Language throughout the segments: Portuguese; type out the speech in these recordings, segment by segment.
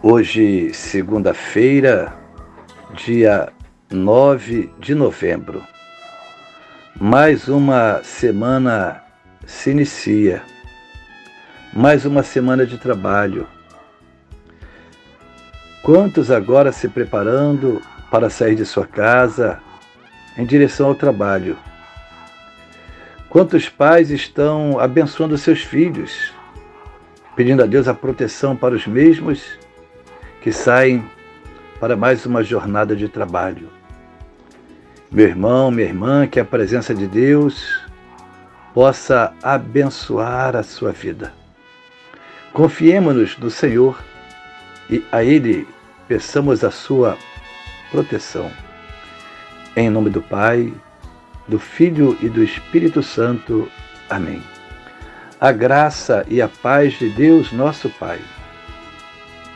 Hoje, segunda-feira, dia 9 de novembro. Mais uma semana se inicia. Mais uma semana de trabalho. Quantos agora se preparando para sair de sua casa em direção ao trabalho? Quantos pais estão abençoando seus filhos, pedindo a Deus a proteção para os mesmos que saem para mais uma jornada de trabalho. Meu irmão, minha irmã, que a presença de Deus possa abençoar a sua vida. Confiemos-nos no Senhor e a Ele peçamos a sua proteção. Em nome do Pai, do Filho e do Espírito Santo. Amém. A graça e a paz de Deus, nosso Pai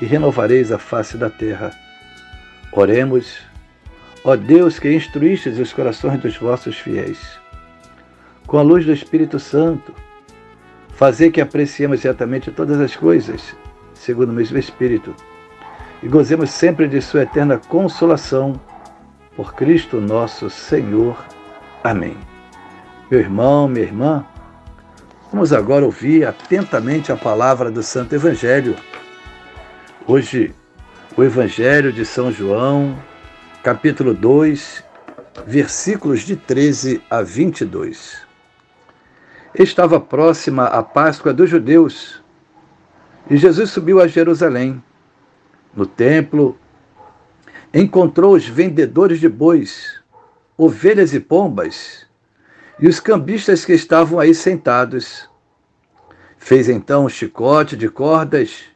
e renovareis a face da terra. Oremos, ó Deus que instruístes os corações dos vossos fiéis. Com a luz do Espírito Santo, fazer que apreciemos certamente todas as coisas, segundo o mesmo Espírito, e gozemos sempre de Sua eterna consolação, por Cristo nosso Senhor. Amém. Meu irmão, minha irmã, vamos agora ouvir atentamente a palavra do Santo Evangelho Hoje, o Evangelho de São João, capítulo 2, versículos de 13 a 22. Estava próxima a Páscoa dos judeus e Jesus subiu a Jerusalém. No templo, encontrou os vendedores de bois, ovelhas e pombas e os cambistas que estavam aí sentados. Fez então um chicote de cordas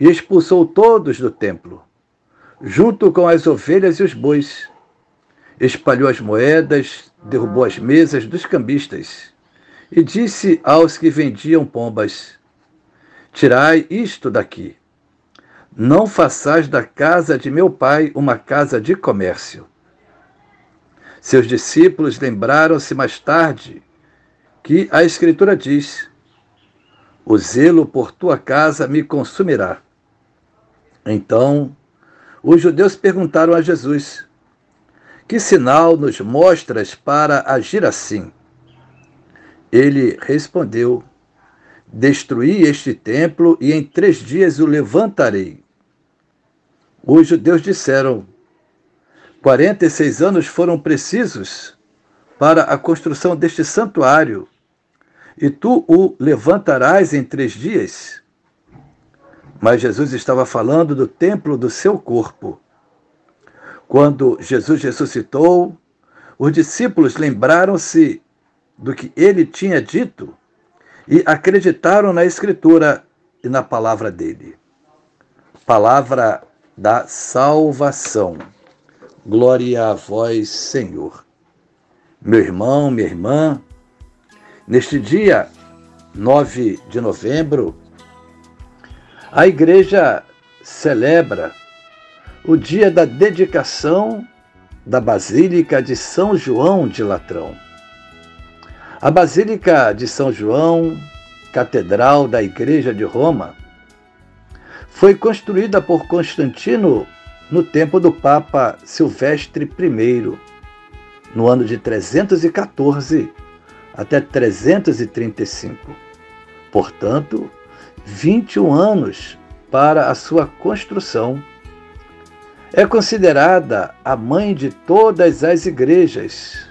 e expulsou todos do templo, junto com as ovelhas e os bois. Espalhou as moedas, derrubou as mesas dos cambistas e disse aos que vendiam pombas: Tirai isto daqui. Não façais da casa de meu pai uma casa de comércio. Seus discípulos lembraram-se mais tarde que a Escritura diz: O zelo por tua casa me consumirá. Então, os judeus perguntaram a Jesus: Que sinal nos mostras para agir assim? Ele respondeu: Destruí este templo e em três dias o levantarei. Os judeus disseram: Quarenta e seis anos foram precisos para a construção deste santuário, e tu o levantarás em três dias? Mas Jesus estava falando do templo do seu corpo. Quando Jesus ressuscitou, os discípulos lembraram-se do que ele tinha dito e acreditaram na Escritura e na palavra dele. Palavra da salvação. Glória a vós, Senhor. Meu irmão, minha irmã, neste dia 9 de novembro, a igreja celebra o dia da dedicação da Basílica de São João de Latrão. A Basílica de São João, catedral da Igreja de Roma, foi construída por Constantino no tempo do Papa Silvestre I, no ano de 314 até 335. Portanto, 21 anos para a sua construção. É considerada a mãe de todas as igrejas.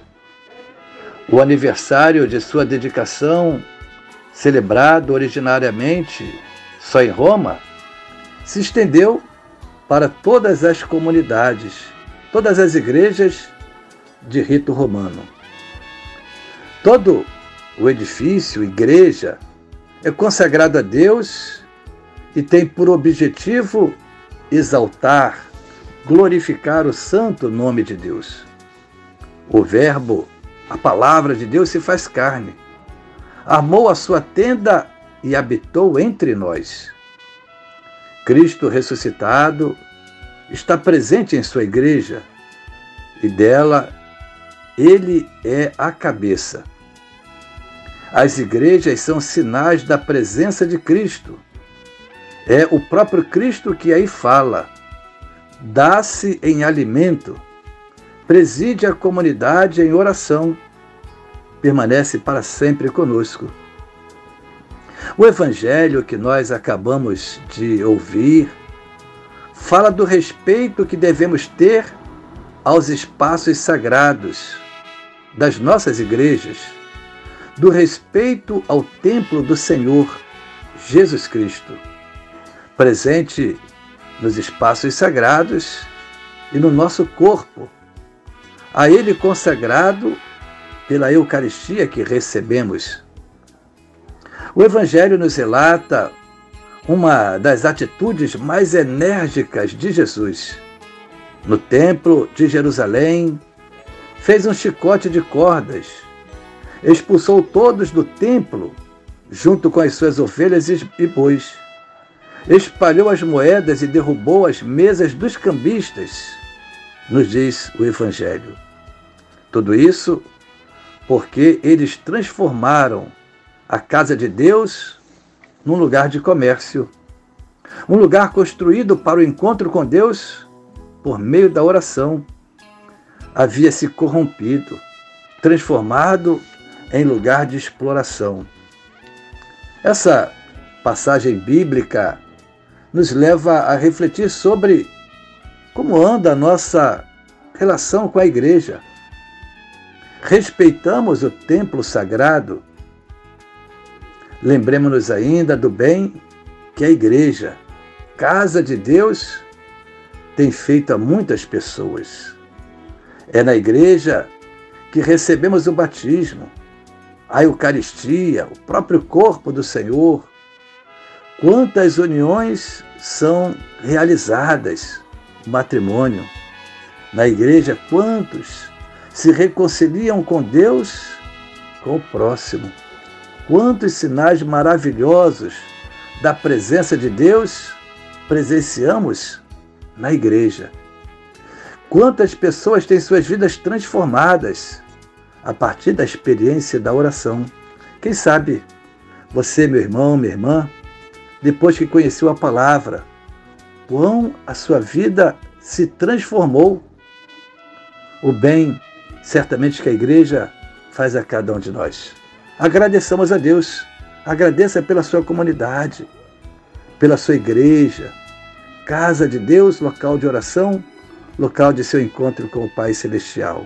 O aniversário de sua dedicação, celebrado originariamente só em Roma, se estendeu para todas as comunidades, todas as igrejas de rito romano. Todo o edifício, igreja, é consagrado a Deus e tem por objetivo exaltar, glorificar o santo nome de Deus. O Verbo, a palavra de Deus, se faz carne, armou a sua tenda e habitou entre nós. Cristo ressuscitado está presente em sua igreja e dela ele é a cabeça. As igrejas são sinais da presença de Cristo. É o próprio Cristo que aí fala. Dá-se em alimento, preside a comunidade em oração, permanece para sempre conosco. O evangelho que nós acabamos de ouvir fala do respeito que devemos ter aos espaços sagrados das nossas igrejas do respeito ao templo do Senhor Jesus Cristo, presente nos espaços sagrados e no nosso corpo, a Ele consagrado pela Eucaristia que recebemos. O Evangelho nos relata uma das atitudes mais enérgicas de Jesus. No Templo de Jerusalém, fez um chicote de cordas expulsou todos do templo, junto com as suas ovelhas e bois. Espalhou as moedas e derrubou as mesas dos cambistas, nos diz o Evangelho. Tudo isso porque eles transformaram a casa de Deus num lugar de comércio, um lugar construído para o encontro com Deus por meio da oração. Havia se corrompido, transformado em lugar de exploração. Essa passagem bíblica nos leva a refletir sobre como anda a nossa relação com a igreja. Respeitamos o templo sagrado? Lembremos-nos ainda do bem que a igreja, casa de Deus, tem feito a muitas pessoas. É na igreja que recebemos o batismo, a Eucaristia, o próprio corpo do Senhor. Quantas uniões são realizadas no matrimônio? Na igreja, quantos se reconciliam com Deus, com o próximo? Quantos sinais maravilhosos da presença de Deus presenciamos na igreja? Quantas pessoas têm suas vidas transformadas a partir da experiência da oração. Quem sabe você, meu irmão, minha irmã, depois que conheceu a palavra, quão a sua vida se transformou. O bem, certamente, que a igreja faz a cada um de nós. Agradeçamos a Deus. Agradeça pela sua comunidade, pela sua igreja, casa de Deus, local de oração, local de seu encontro com o Pai Celestial.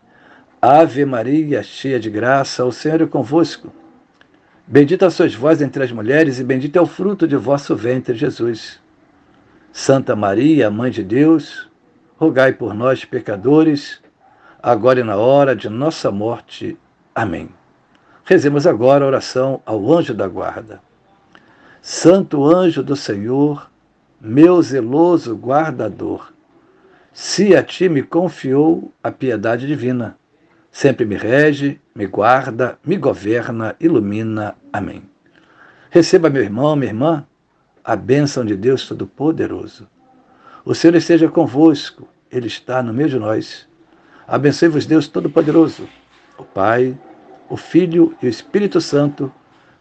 Ave Maria, cheia de graça, o Senhor é convosco. Bendita sois vós entre as mulheres, e bendito é o fruto de vosso ventre, Jesus. Santa Maria, Mãe de Deus, rogai por nós, pecadores, agora e na hora de nossa morte. Amém. Rezemos agora a oração ao anjo da guarda. Santo anjo do Senhor, meu zeloso guardador, se a ti me confiou a piedade divina, sempre me rege, me guarda, me governa, ilumina. Amém. Receba, meu irmão, minha irmã, a bênção de Deus Todo-Poderoso. O Senhor esteja convosco, Ele está no meio de nós. Abençoe-vos, Deus Todo-Poderoso, o Pai, o Filho e o Espírito Santo,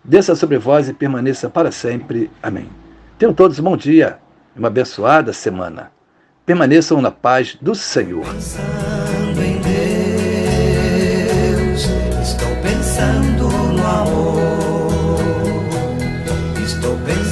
desça sobre vós e permaneça para sempre. Amém. Tenham todos um bom dia e uma abençoada semana. Permaneçam na paz do Senhor. Pensando em Deus, estou pensando no amor. Estou pensando